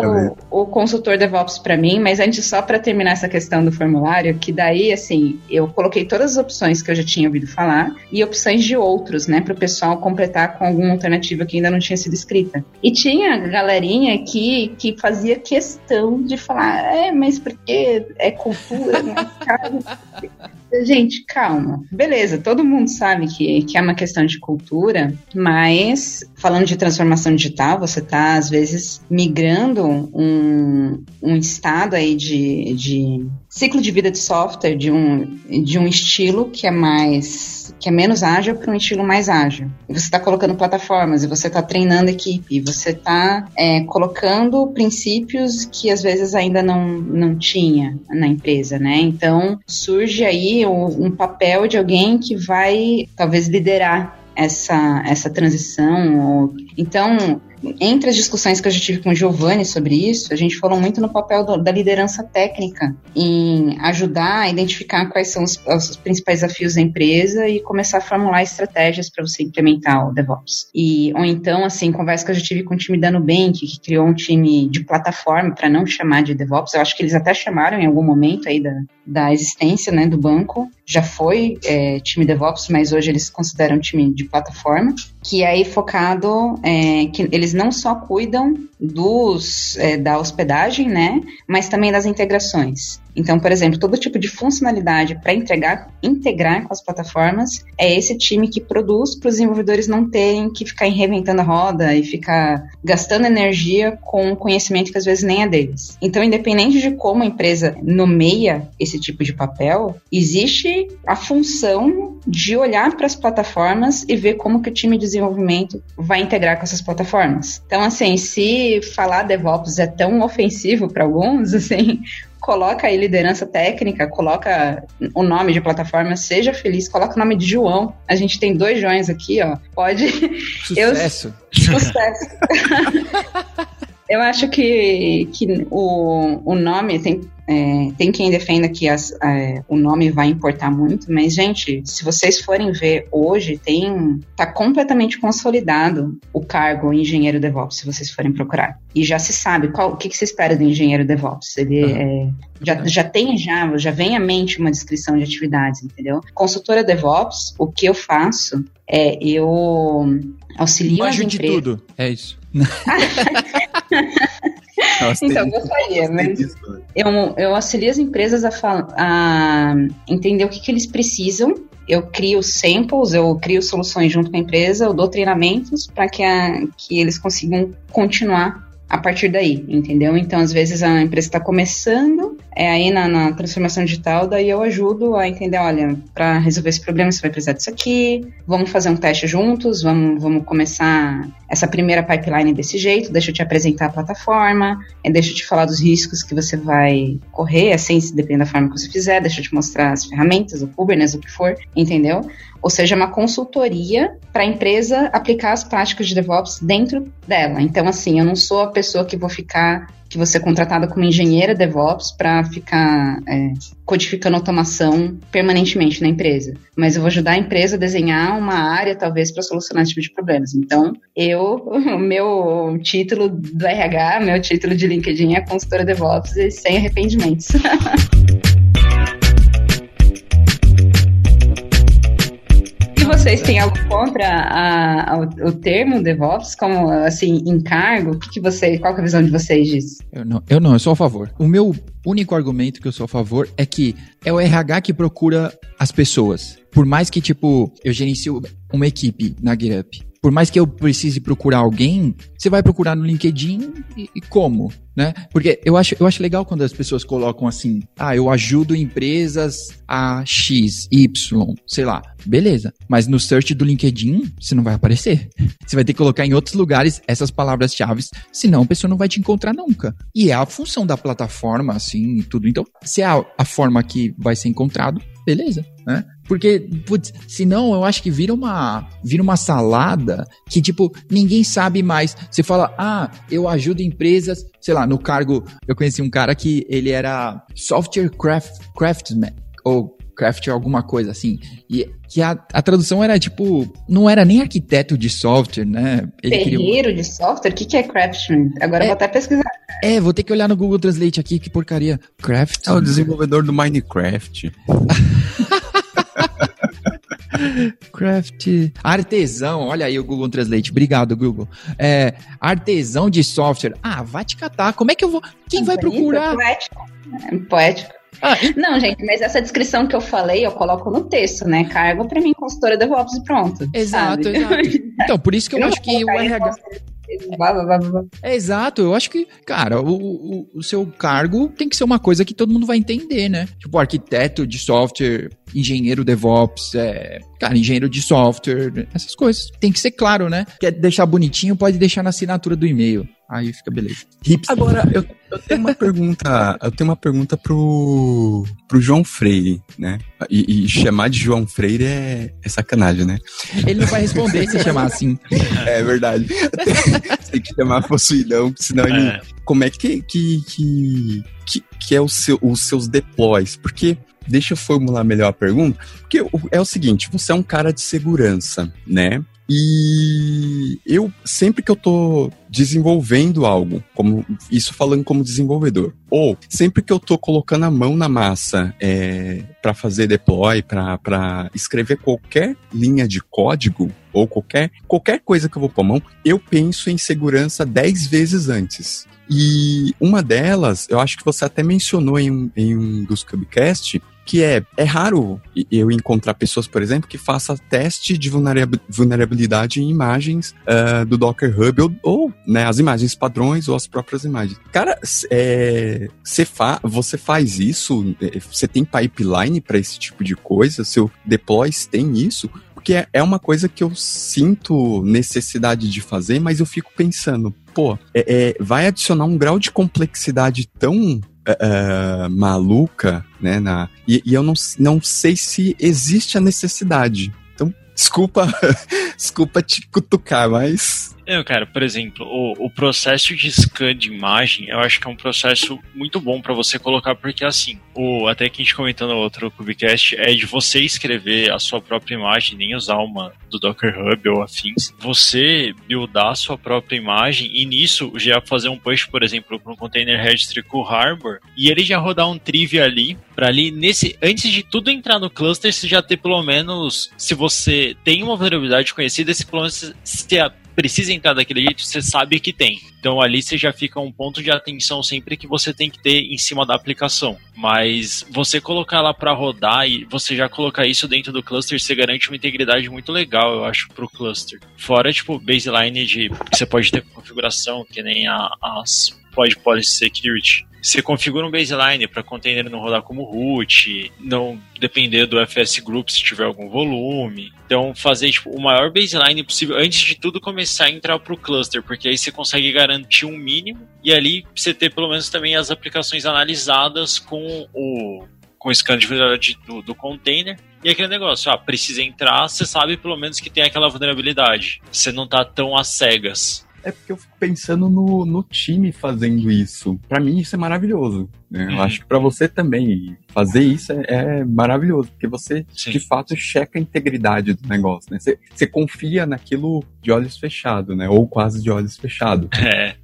o, o consultor DevOps para mim, mas antes, só para terminar essa questão do formulário, que daí, assim, eu coloquei todas as opções que eu já tinha ouvido falar e opções de outros, né, para o pessoal completar com alguma alternativa que ainda não tinha sido escrita. E tinha galerinha aqui que fazia questão de falar, é, mas porque é cultura, né? [LAUGHS] Gente, calma. Beleza, todo mundo sabe que, que é uma questão de cultura, mas falando de transformação digital, você está, às vezes, migrando um, um estado aí de, de ciclo de vida de software de um, de um estilo que é mais que é menos ágil para um estilo mais ágil. Você está colocando plataformas, e você está treinando equipe, você está é, colocando princípios que às vezes ainda não, não tinha na empresa, né? Então surge aí um, um papel de alguém que vai talvez liderar essa, essa transição. Então, entre as discussões que eu já tive com o Giovanni sobre isso, a gente falou muito no papel do, da liderança técnica, em ajudar a identificar quais são os, os, principais desafios da empresa e começar a formular estratégias para você implementar o DevOps. E, ou então, assim, conversa que eu já tive com o time da Nubank, que criou um time de plataforma para não chamar de DevOps. Eu acho que eles até chamaram em algum momento aí da, da existência né, do banco. Já foi é, time DevOps, mas hoje eles consideram time de plataforma, que é aí focado, é, que eles não só cuidam dos, é, da hospedagem, né, mas também das integrações. Então, por exemplo, todo tipo de funcionalidade para integrar, integrar com as plataformas é esse time que produz para os desenvolvedores não terem que ficar reinventando a roda e ficar gastando energia com conhecimento que às vezes nem é deles. Então, independente de como a empresa nomeia esse tipo de papel, existe a função de olhar para as plataformas e ver como que o time de desenvolvimento vai integrar com essas plataformas. Então, assim, se falar DevOps é tão ofensivo para alguns, [LAUGHS] assim, coloca aí liderança técnica, coloca o nome de plataforma, seja feliz, coloca o nome de João. A gente tem dois Joões aqui, ó. Pode.
Sucesso.
Eu... Sucesso. [LAUGHS] Eu acho que, que o, o nome tem é, tem quem defenda que as, é, o nome vai importar muito, mas, gente, se vocês forem ver hoje, tem tá completamente consolidado o cargo engenheiro DevOps, se vocês forem procurar. E já se sabe qual, o que, que se espera do engenheiro DevOps. Ele uhum. é, já, já tem já, já vem à mente uma descrição de atividades, entendeu? Consultora DevOps, o que eu faço é eu auxilio as empresas... de tudo,
é isso. [LAUGHS]
Então, gostaria, mas eu, eu auxilio as empresas a, a entender o que, que eles precisam. Eu crio samples, eu crio soluções junto com a empresa, eu dou treinamentos para que, que eles consigam continuar a partir daí, entendeu? Então, às vezes a empresa está começando, é aí na, na, transformação digital, daí eu ajudo a entender, olha, para resolver esse problema você vai precisar disso aqui, vamos fazer um teste juntos, vamos, vamos começar essa primeira pipeline desse jeito, deixa eu te apresentar a plataforma, é, deixa eu te falar dos riscos que você vai correr, assim, depende da forma que você fizer, deixa eu te mostrar as ferramentas, o Kubernetes, o que for, entendeu? Ou seja, uma consultoria para a empresa aplicar as práticas de DevOps dentro dela. Então, assim, eu não sou a pessoa que vou ficar que você é contratada como engenheira DevOps para ficar é, codificando automação permanentemente na empresa. Mas eu vou ajudar a empresa a desenhar uma área, talvez, para solucionar esse tipo de problemas. Então, eu, [LAUGHS] o meu título do RH, meu título de LinkedIn é consultora DevOps e sem arrependimentos. [LAUGHS] vocês têm algo contra a, a, o, o, termo DevOps, como assim, encargo? O que, que você, qual é a visão de vocês disso?
Eu não, eu não, eu sou a favor. O meu único argumento que eu sou a favor é que é o RH que procura as pessoas. Por mais que, tipo, eu gerencio uma equipe na GitHub por mais que eu precise procurar alguém, você vai procurar no LinkedIn e, e, como, né? Porque eu acho, eu acho legal quando as pessoas colocam assim, ah, eu ajudo empresas a X, Y, sei lá. Beleza. Mas no search do LinkedIn, você não vai aparecer. [LAUGHS] Você vai ter que colocar em outros lugares essas palavras-chave, senão a pessoa não vai te encontrar nunca. E é a função da plataforma, assim, tudo. Então, se é a, a forma que vai ser encontrado, beleza, né? Porque, putz, senão eu acho que vira uma, vira uma salada que, tipo, ninguém sabe mais. Você fala, ah, eu ajudo empresas, sei lá, no cargo, eu conheci um cara que ele era software craft, craftsman, ou craft alguma coisa assim. E que a, a tradução era tipo, não era nem arquiteto de software, né?
Ele Ferreiro queria... de software? O que, que é craftsman? Agora é, eu vou até pesquisar.
É, vou ter que olhar no Google Translate aqui, que porcaria. Craft.
É o desenvolvedor do Minecraft. [LAUGHS] [LAUGHS]
Craft. Artesão, olha aí o Google Translate. Obrigado, Google. É, artesão de software. Ah, vai te catar. Como é que eu vou. Quem vai procurar?
Poético. É poético. Ah. Não, gente, mas essa descrição que eu falei, eu coloco no texto, né? Cargo pra mim, consultora DevOps e pronto.
Exato, sabe? exato. [LAUGHS] Então, por isso que eu, eu acho que o RH. É exato, eu acho que, cara, o, o, o, seu cargo tem que ser uma coisa que todo mundo vai entender, né? Tipo, arquiteto de software, engenheiro DevOps, é, cara, engenheiro de software, essas coisas. Tem que ser claro, né? Quer deixar bonitinho, pode deixar na assinatura do e-mail. Aí fica beleza.
Hipster. Agora, eu, eu, tenho uma pergunta, eu tenho uma pergunta pro, pro João Freire, né? E, e chamar de João Freire é, é, sacanagem, né?
Ele não vai responder se chamar assim.
É verdade. [LAUGHS] [LAUGHS] Tem que chamar possuidão, senão ele. É. Como é que, que, que, que, que é o seu, os seus deploys? Porque deixa eu formular melhor a pergunta, porque é o seguinte, você é um cara de segurança, né? E eu, sempre que eu tô desenvolvendo algo, como isso falando como desenvolvedor, ou sempre que eu tô colocando a mão na massa é, para fazer deploy, para escrever qualquer linha de código, ou qualquer, qualquer coisa que eu vou pôr a mão, eu penso em segurança 10 vezes antes. E uma delas, eu acho que você até mencionou em um, em um dos Cubecast, que é, é raro eu encontrar pessoas, por exemplo, que façam teste de vulnerabilidade em imagens uh, do Docker Hub ou, ou, né, as imagens padrões ou as próprias imagens. Cara, é, fa você faz isso? É, você tem pipeline para esse tipo de coisa? Seu deploys tem isso? Porque é, é uma coisa que eu sinto necessidade de fazer, mas eu fico pensando, pô, é, é, vai adicionar um grau de complexidade tão uh, maluca, né? Na, e, e eu não, não sei se existe a necessidade. Então, desculpa, [LAUGHS] desculpa te cutucar, mas
não, cara, por exemplo, o, o processo de scan de imagem, eu acho que é um processo muito bom para você colocar, porque assim, o, até que a gente comentou no outro Cubicast, é de você escrever a sua própria imagem, nem usar uma do Docker Hub ou afins, você buildar a sua própria imagem e nisso já fazer um push, por exemplo, para um container registry com o Harbor e ele já rodar um trivia ali, para ali, nesse, antes de tudo entrar no cluster, você já ter pelo menos, se você tem uma vulnerabilidade conhecida, se pelo menos se a precisa entrar daquele jeito, você sabe que tem. Então ali você já fica um ponto de atenção sempre que você tem que ter em cima da aplicação. Mas você colocar ela para rodar e você já colocar isso dentro do cluster, você garante uma integridade muito legal, eu acho, pro cluster. Fora, tipo, baseline de que você pode ter configuração, que nem a, as Pod Policy Security você configura um baseline para container não rodar como root, não depender do FS Group se tiver algum volume. Então, fazer tipo, o maior baseline possível antes de tudo começar a entrar para o cluster, porque aí você consegue garantir um mínimo e ali você ter pelo menos também as aplicações analisadas com o com o scan de vulnerabilidade do, do container. E aquele negócio, ah, precisa entrar, você sabe pelo menos que tem aquela vulnerabilidade. Você não tá tão às cegas.
É porque eu fico pensando no, no time fazendo isso. Para mim, isso é maravilhoso. Né? Eu uhum. acho que para você também fazer isso é, é maravilhoso, porque você Sim. de fato checa a integridade do negócio, né? Você, você confia naquilo de olhos fechados, né? Ou quase de olhos fechados. [LAUGHS]
É.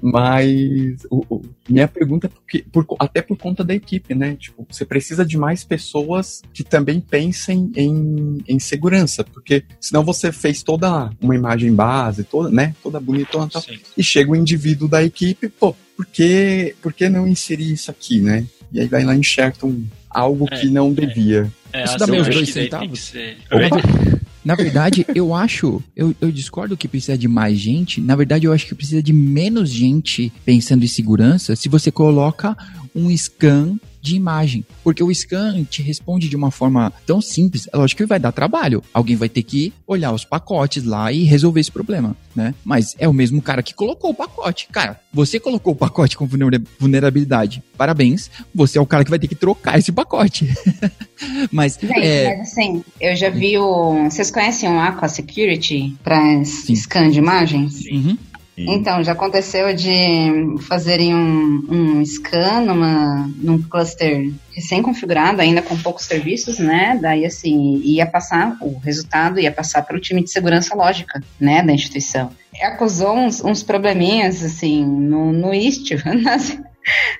Mas o, o, minha pergunta é porque, por, até por conta da equipe, né? Tipo, você precisa de mais pessoas que também pensem em, em segurança, porque senão você fez toda uma imagem base, toda, né? Toda bonitona, e chega o indivíduo da equipe, pô, por que, por que não inserir isso aqui, né? E aí vai lá e enxerta um, algo é, que não devia.
É, isso dá meus dois centavos? Na verdade, eu acho, eu, eu discordo que precisa de mais gente. Na verdade, eu acho que precisa de menos gente pensando em segurança se você coloca um scan de imagem. Porque o scan te responde de uma forma tão simples, é lógico que vai dar trabalho. Alguém vai ter que olhar os pacotes lá e resolver esse problema, né? Mas é o mesmo cara que colocou o pacote. Cara, você colocou o pacote com vulnerabilidade. Parabéns, você é o cara que vai ter que trocar esse pacote. [LAUGHS] mas,
Gente, é... mas assim, eu já vi o... Vocês conhecem o Aqua Security para scan de imagens?
Uhum.
Então, já aconteceu de fazerem um, um scan numa, num cluster recém-configurado, ainda com poucos serviços, né? Daí, assim, ia passar, o resultado ia passar para o time de segurança lógica, né, da instituição. Acusou uns, uns probleminhas, assim, no, no Istio, [LAUGHS] nas,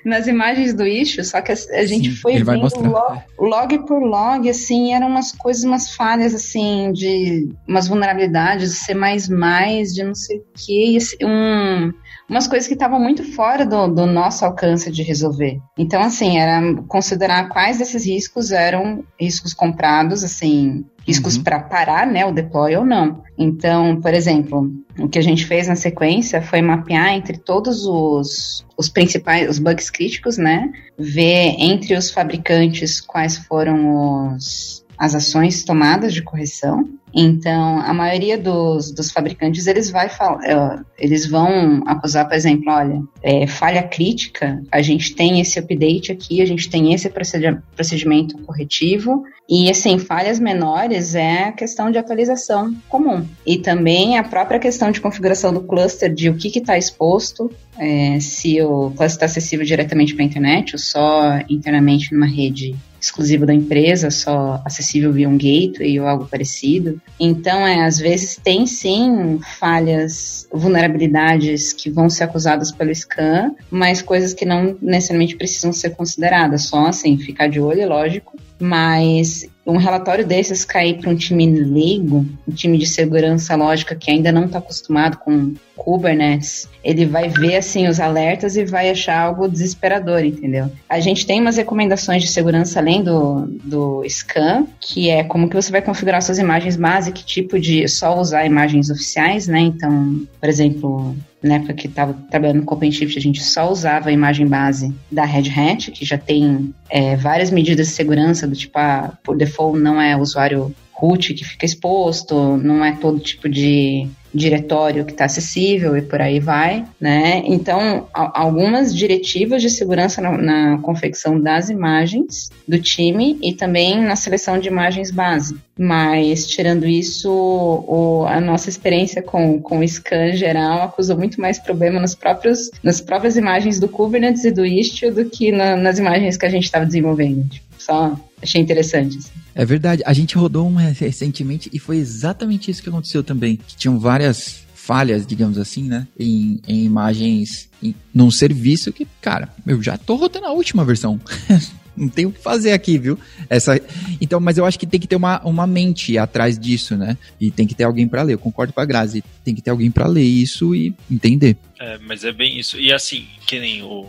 nas imagens do issue, só que a, a gente Sim, foi vendo log, log, por log, assim, eram umas coisas, umas falhas, assim, de umas vulnerabilidades, de C++, de não sei o que, um, umas coisas que estavam muito fora do, do, nosso alcance de resolver. Então, assim, era considerar quais desses riscos eram riscos comprados, assim, riscos uhum. para parar, né, o deploy ou não. Então, por exemplo, o que a gente fez na sequência foi mapear entre todos os, os principais, os bugs críticos, né, ver entre os fabricantes quais foram os, as ações tomadas de correção então, a maioria dos, dos fabricantes, eles, vai, é, eles vão acusar, por exemplo, olha, é, falha crítica, a gente tem esse update aqui, a gente tem esse procedimento corretivo, e, assim, falhas menores é a questão de atualização comum. E também a própria questão de configuração do cluster, de o que está exposto, é, se o cluster está acessível diretamente para a internet ou só internamente numa rede exclusivo da empresa, só acessível via um gateway ou algo parecido. Então, é, às vezes tem sim falhas, vulnerabilidades que vão ser acusadas pelo scan, mas coisas que não necessariamente precisam ser consideradas, só assim, ficar de olho, é lógico, mas um relatório desses cair para um time leigo, um time de segurança lógica que ainda não está acostumado com Kubernetes, ele vai ver assim os alertas e vai achar algo desesperador, entendeu? A gente tem umas recomendações de segurança além do, do scan, que é como que você vai configurar suas imagens base, que tipo de só usar imagens oficiais, né? Então, por exemplo, na época que estava trabalhando com OpenShift, a gente só usava a imagem base da Red Hat, que já tem é, várias medidas de segurança, do tipo, ah, por default não é usuário root que fica exposto, não é todo tipo de diretório que está acessível e por aí vai, né? Então, algumas diretivas de segurança na, na, confecção das imagens do time e também na seleção de imagens base. Mas, tirando isso, o, a nossa experiência com, com o scan geral acusou muito mais problema nos próprios, nas próprias imagens do Kubernetes e do Istio do que na, nas imagens que a gente estava desenvolvendo. Tipo, só achei interessante. Assim.
É verdade. A gente rodou uma recentemente e foi exatamente isso que aconteceu também. Que tinham várias falhas, digamos assim, né? Em, em imagens em, num serviço que, cara, eu já tô rodando a última versão. [LAUGHS] não tem o que fazer aqui, viu? Essa, então, mas eu acho que tem que ter uma, uma mente atrás disso, né? E tem que ter alguém para ler. Eu concordo com a Grazi. Tem que ter alguém para ler isso e entender.
É, mas é bem isso. E assim, que nem o.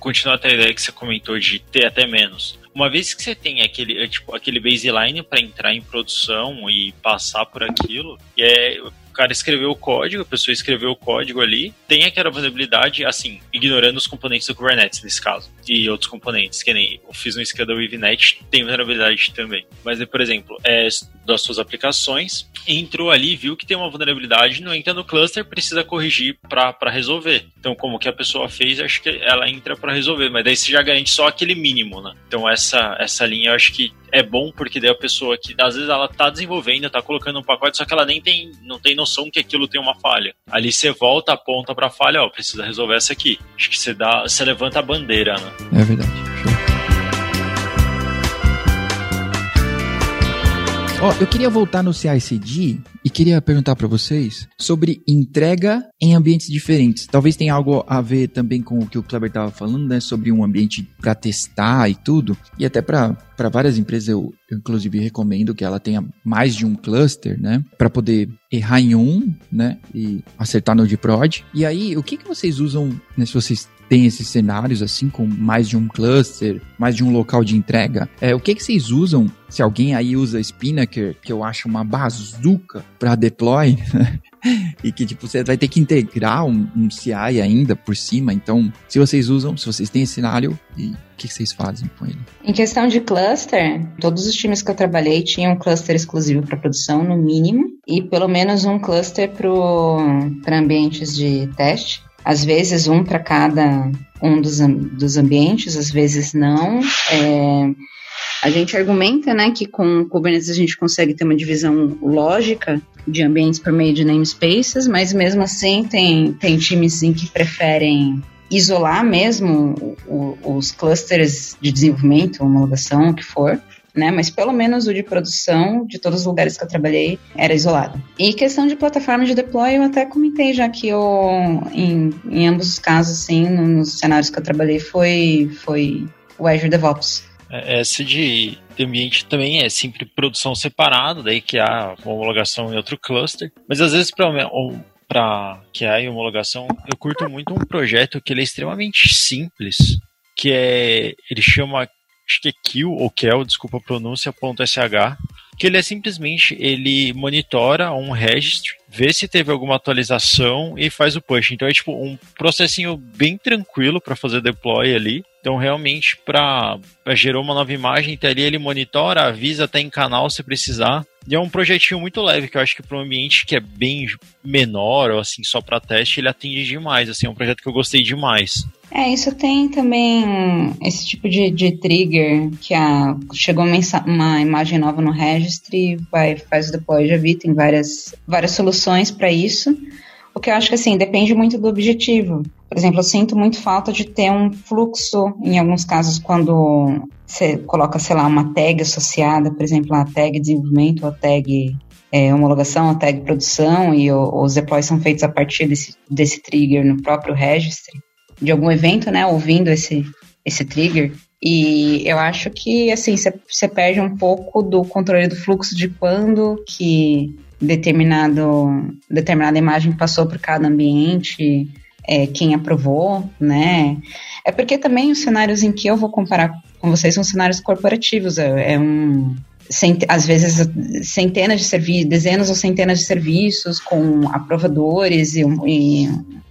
Continua até a ideia que você comentou de ter até menos uma vez que você tem aquele, é, tipo, aquele baseline para entrar em produção e passar por aquilo, é, cara escreveu o código, a pessoa escreveu o código ali, tem aquela vulnerabilidade, assim, ignorando os componentes do Kubernetes nesse caso, e outros componentes, que nem eu fiz um scan da tem vulnerabilidade também. Mas, por exemplo, é, das suas aplicações, entrou ali, viu que tem uma vulnerabilidade, não entra no cluster, precisa corrigir para resolver. Então, como que a pessoa fez, acho que ela entra para resolver, mas daí você já garante só aquele mínimo, né? Então, essa, essa linha eu acho que é bom porque daí a pessoa que às vezes ela tá desenvolvendo, tá colocando um pacote, só que ela nem tem, não tem noção que aquilo tem uma falha. Ali você volta, aponta pra falha, ó, precisa resolver essa aqui. Acho que você dá, você levanta a bandeira, né?
É verdade. Ó, eu queria voltar no CICD queria perguntar para vocês sobre entrega em ambientes diferentes. Talvez tenha algo a ver também com o que o Kleber estava falando, né? Sobre um ambiente para testar e tudo. E até para várias empresas eu, eu, inclusive, recomendo que ela tenha mais de um cluster, né? Para poder errar em um, né? E acertar no de prod. E aí, o que, que vocês usam, né? Se vocês tem esses cenários assim com mais de um cluster, mais de um local de entrega. É, o que, que vocês usam? Se alguém aí usa Spinnaker, que eu acho uma bazuca para deploy, [LAUGHS] e que tipo você vai ter que integrar um, um, CI ainda por cima. Então, se vocês usam, se vocês têm esse cenário, e o que, que vocês fazem com ele?
Em questão de cluster, todos os times que eu trabalhei tinham um cluster exclusivo para produção, no mínimo, e pelo menos um cluster para ambientes de teste às vezes um para cada um dos, dos ambientes, às vezes não. É, a gente argumenta né, que com Kubernetes a gente consegue ter uma divisão lógica de ambientes por meio de namespaces, mas mesmo assim tem, tem times em que preferem isolar mesmo os clusters de desenvolvimento, homologação, o que for, né? Mas pelo menos o de produção, de todos os lugares que eu trabalhei, era isolado. E questão de plataforma de deploy, eu até comentei já que eu, em, em ambos os casos, assim, nos cenários que eu trabalhei, foi, foi o Azure DevOps.
É, essa de, de ambiente também é sempre produção separada, daí que há homologação em outro cluster. Mas às vezes para para que há homologação, eu curto muito um projeto que ele é extremamente simples, que é ele chama acho que é Kill ou Kel, desculpa a pronúncia, ponto .sh, que ele é simplesmente, ele monitora um registry, vê se teve alguma atualização e faz o push. Então é tipo um processinho bem tranquilo para fazer deploy ali. Então realmente para gerar uma nova imagem, até ali ele monitora, avisa até em canal se precisar. E é um projetinho muito leve, que eu acho que para um ambiente que é bem menor, ou assim, só para teste, ele atende demais. Assim, é um projeto que eu gostei demais.
É, isso tem também esse tipo de, de trigger, que a, chegou uma, uma imagem nova no registry, vai, faz o deploy, já vi, tem várias, várias soluções para isso. O que eu acho que assim, depende muito do objetivo. Por exemplo, eu sinto muito falta de ter um fluxo, em alguns casos, quando você coloca, sei lá, uma tag associada, por exemplo, a tag desenvolvimento, a tag é, homologação, a tag produção, e o, os deploys são feitos a partir desse, desse trigger no próprio registry, de algum evento, né, ouvindo esse, esse trigger. E eu acho que, assim, você perde um pouco do controle do fluxo de quando que determinado, determinada imagem passou por cada ambiente, é, quem aprovou, né? É porque também os cenários em que eu vou comparar com vocês são cenários corporativos, é, é um cent, às vezes centenas de serviços, dezenas ou centenas de serviços com aprovadores e, e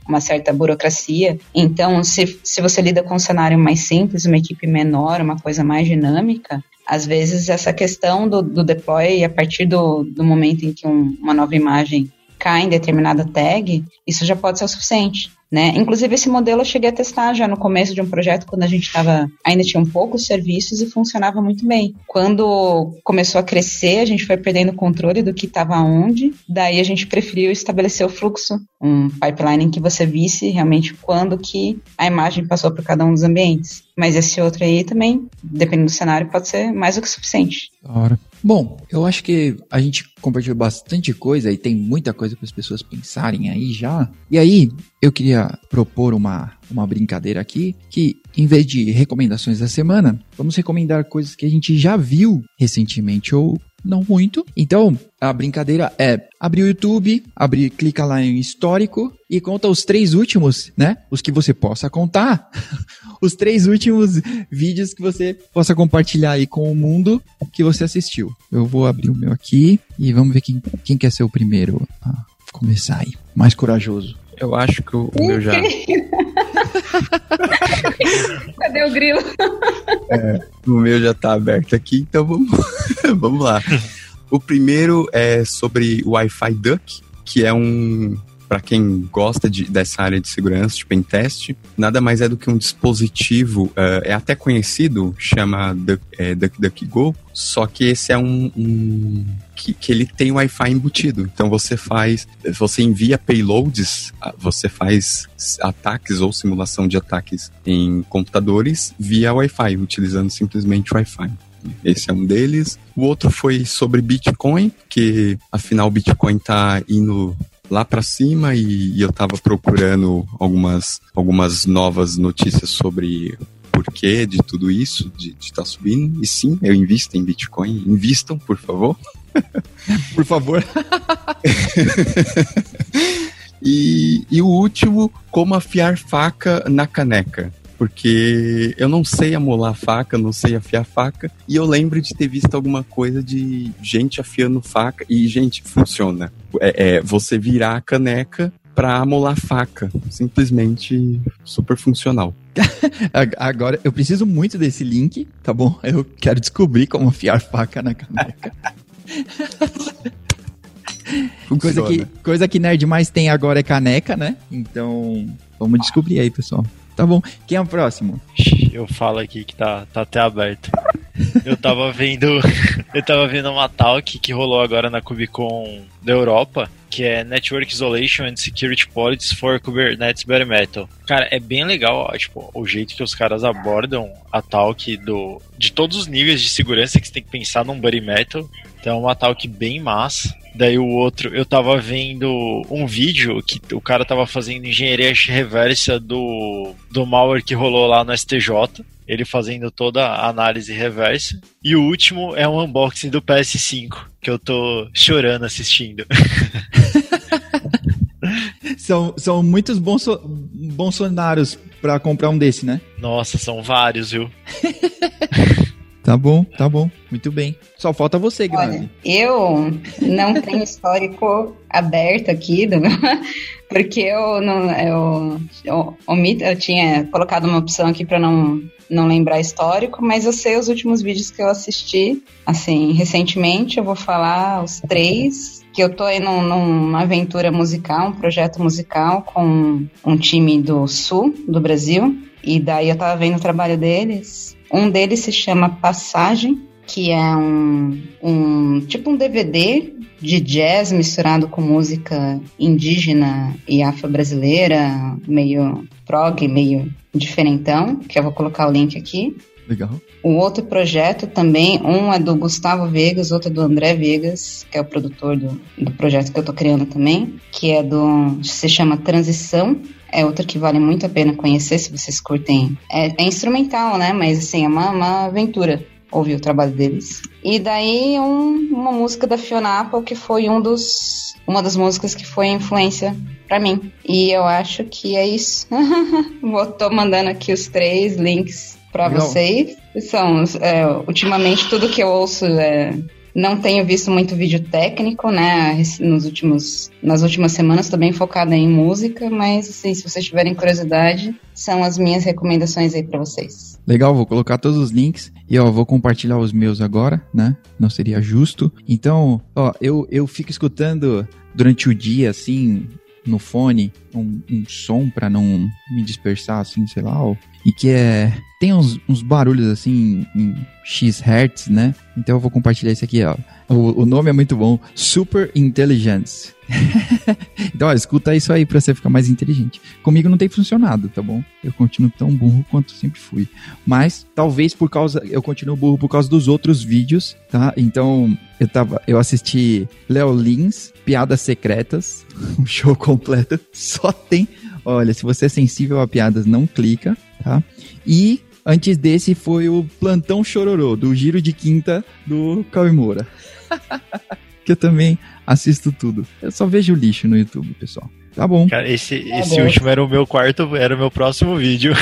uma certa burocracia. Então, se, se você lida com um cenário mais simples, uma equipe menor, uma coisa mais dinâmica, às vezes essa questão do, do deploy, a partir do, do momento em que um, uma nova imagem cai em determinada tag, isso já pode ser o suficiente. Né? Inclusive, esse modelo eu cheguei a testar já no começo de um projeto, quando a gente estava. Ainda tinha um poucos serviços e funcionava muito bem. Quando começou a crescer, a gente foi perdendo o controle do que estava onde, daí a gente preferiu estabelecer o fluxo, um pipeline em que você visse realmente quando que a imagem passou por cada um dos ambientes. Mas esse outro aí também, dependendo do cenário, pode ser mais do que suficiente.
Da hora. Bom, eu acho que a gente compartilhou bastante coisa e tem muita coisa para as pessoas pensarem aí já. E aí, eu queria propor uma, uma brincadeira aqui, que em vez de recomendações da semana, vamos recomendar coisas que a gente já viu recentemente ou não muito. Então, a brincadeira é abrir o YouTube, abrir, clica lá em histórico e conta os três últimos, né? Os que você possa contar. [LAUGHS] os três últimos vídeos que você possa compartilhar aí com o mundo que você assistiu. Eu vou abrir o meu aqui e vamos ver quem, quem quer ser o primeiro a começar aí. Mais corajoso.
Eu acho que o, o meu já. [LAUGHS]
Cadê o grilo?
É, o meu já tá aberto aqui, então vamos, [LAUGHS] vamos lá. O primeiro é sobre o Wi-Fi Duck, que é um, para quem gosta de, dessa área de segurança, de pentest, nada mais é do que um dispositivo, uh, é até conhecido, chama Duck, é, DuckDuckGo, só que esse é um, um que, que, ele tem Wi-Fi embutido. Então você faz, você envia payloads, você faz ataques ou simulação de ataques em computadores via Wi-Fi, utilizando simplesmente Wi-Fi. Esse é um deles. O outro foi sobre Bitcoin, que afinal o Bitcoin está indo lá para cima e, e, eu estava procurando algumas, algumas novas notícias sobre porquê de tudo isso, de estar tá subindo. E sim, eu invisto em Bitcoin. Invistam, por favor. [LAUGHS]
por favor. [LAUGHS]
e, e o último, como afiar faca na caneca porque eu não sei amolar faca, não sei afiar faca, e eu lembro de ter visto alguma coisa de gente afiando faca, e gente, funciona. É, é você virar a caneca para amolar faca, simplesmente super funcional. [LAUGHS]
Agora, eu preciso muito desse link, tá bom? Eu quero descobrir como afiar faca na caneca. Coisa, que, coisa que Nerd mais tem agora é caneca, né? Então, vamos descobrir aí, pessoal. Tá bom. Quem é o próximo?
Eu falo aqui que tá, tá até aberto. Eu tava vendo. [LAUGHS] eu tava vendo uma talk que rolou agora na Cubicon da Europa, que é Network Isolation and Security Policies for Kubernetes Bare Metal. Cara, é bem legal, tipo, o jeito que os caras abordam a talk do, de todos os níveis de segurança que você tem que pensar num Bare Metal. Então é uma talk bem massa. Daí o outro, eu tava vendo um vídeo que o cara tava fazendo engenharia reversa do, do malware que rolou lá no STJ. Ele fazendo toda a análise reversa. E o último é um unboxing do PS5, que eu tô chorando assistindo. [LAUGHS]
são, são muitos bons bolsonaros para comprar um desse, né?
Nossa, são vários, viu? [LAUGHS]
Tá bom, tá bom. Muito bem. Só falta você, Grazi.
eu não tenho histórico aberto aqui, do... [LAUGHS] porque eu não. Eu, eu, eu tinha colocado uma opção aqui para não, não lembrar histórico, mas eu sei os últimos vídeos que eu assisti, assim, recentemente. Eu vou falar os três que eu tô aí num, numa aventura musical, um projeto musical com um time do sul do Brasil. E daí eu tava vendo o trabalho deles um deles se chama Passagem, que é um, um tipo um DVD de jazz misturado com música indígena e afro-brasileira, meio prog, meio diferentão, que eu vou colocar o link aqui.
Legal.
O outro projeto também, um é do Gustavo Vegas, outro é do André Vegas, que é o produtor do, do projeto que eu tô criando também, que é do. se chama Transição, é outra que vale muito a pena conhecer se vocês curtem. É, é instrumental, né? Mas assim, é uma, uma aventura ouvir o trabalho deles. E daí um, uma música da Fiona Apple que foi um dos uma das músicas que foi influência para mim. E eu acho que é isso. [LAUGHS] Vou tô mandando aqui os três links para vocês. São é, ultimamente tudo que eu ouço é não tenho visto muito vídeo técnico, né? Nos últimos, nas últimas semanas bem focada em música, mas assim, se vocês tiverem curiosidade, são as minhas recomendações aí para vocês.
Legal, vou colocar todos os links e ó, vou compartilhar os meus agora, né? Não seria justo. Então, ó, eu, eu fico escutando durante o dia, assim, no fone, um, um som para não me dispersar, assim, sei lá, ó, e que é tem uns, uns barulhos assim em X Hertz, né? Então eu vou compartilhar isso aqui, ó. O, o nome é muito bom, Super Intelligence. [LAUGHS] então, ó, escuta isso aí pra você ficar mais inteligente. Comigo não tem funcionado, tá bom? Eu continuo tão burro quanto sempre fui. Mas, talvez por causa. Eu continuo burro por causa dos outros vídeos, tá? Então, eu tava. Eu assisti Léo Lins, Piadas Secretas, [LAUGHS] um show completo. Só tem. Olha, se você é sensível a piadas, não clica, tá? E Antes desse foi o Plantão Chororô, do Giro de Quinta do Cauê Moura. [LAUGHS] que eu também assisto tudo. Eu só vejo lixo no YouTube, pessoal. Tá bom.
Cara, esse, tá esse bom. último era o meu quarto, era o meu próximo vídeo.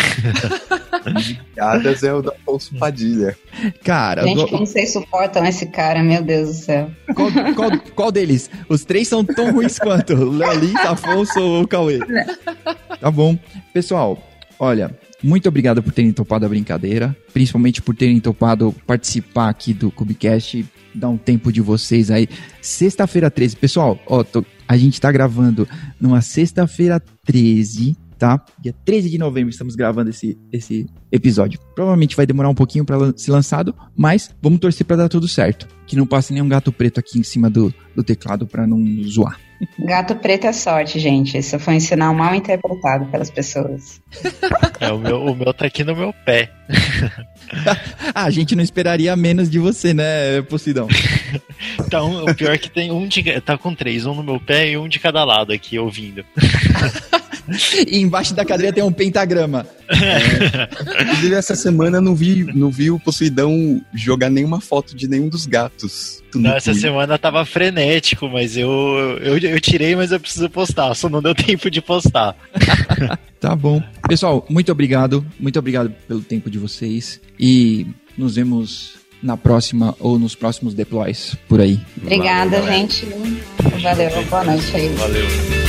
Piadas é o da Afonso Padilha.
Cara, gente, do... como vocês suportam esse cara, meu Deus do céu.
Qual, qual, qual deles? Os três são tão ruins quanto Léo Lins, Afonso ou Cauê. Tá bom. Pessoal, olha, muito obrigado por terem topado a brincadeira, principalmente por terem topado participar aqui do Cubicast, dar um tempo de vocês aí. Sexta-feira 13, pessoal, ó, tô, A gente tá gravando numa sexta-feira 13, tá? Dia 13 de novembro estamos gravando esse, esse episódio. Provavelmente vai demorar um pouquinho para ser lançado, mas vamos torcer para dar tudo certo. Que não passe nenhum gato preto aqui em cima do, do teclado para não zoar.
Gato preto é sorte, gente. Isso foi um sinal mal interpretado pelas pessoas.
É, o meu, o meu tá aqui no meu pé. [LAUGHS]
ah, a gente não esperaria menos de você, né, Posidão?
então, [LAUGHS] o pior é que tem um de. Tá com três, um no meu pé e um de cada lado aqui ouvindo. [LAUGHS]
e embaixo da cadeira tem um pentagrama.
É. Inclusive, essa semana não vi, não vi o Poseidão jogar nenhuma foto de nenhum dos gatos.
Não, essa semana tava frenético, mas eu, eu, eu tirei, mas eu preciso postar, só não deu [LAUGHS] tempo de postar. [LAUGHS]
tá bom. Pessoal, muito obrigado. Muito obrigado pelo tempo de vocês. E nos vemos na próxima ou nos próximos deploys por aí.
Obrigada, Valeu, gente. Valeu, boa noite aí.
Valeu.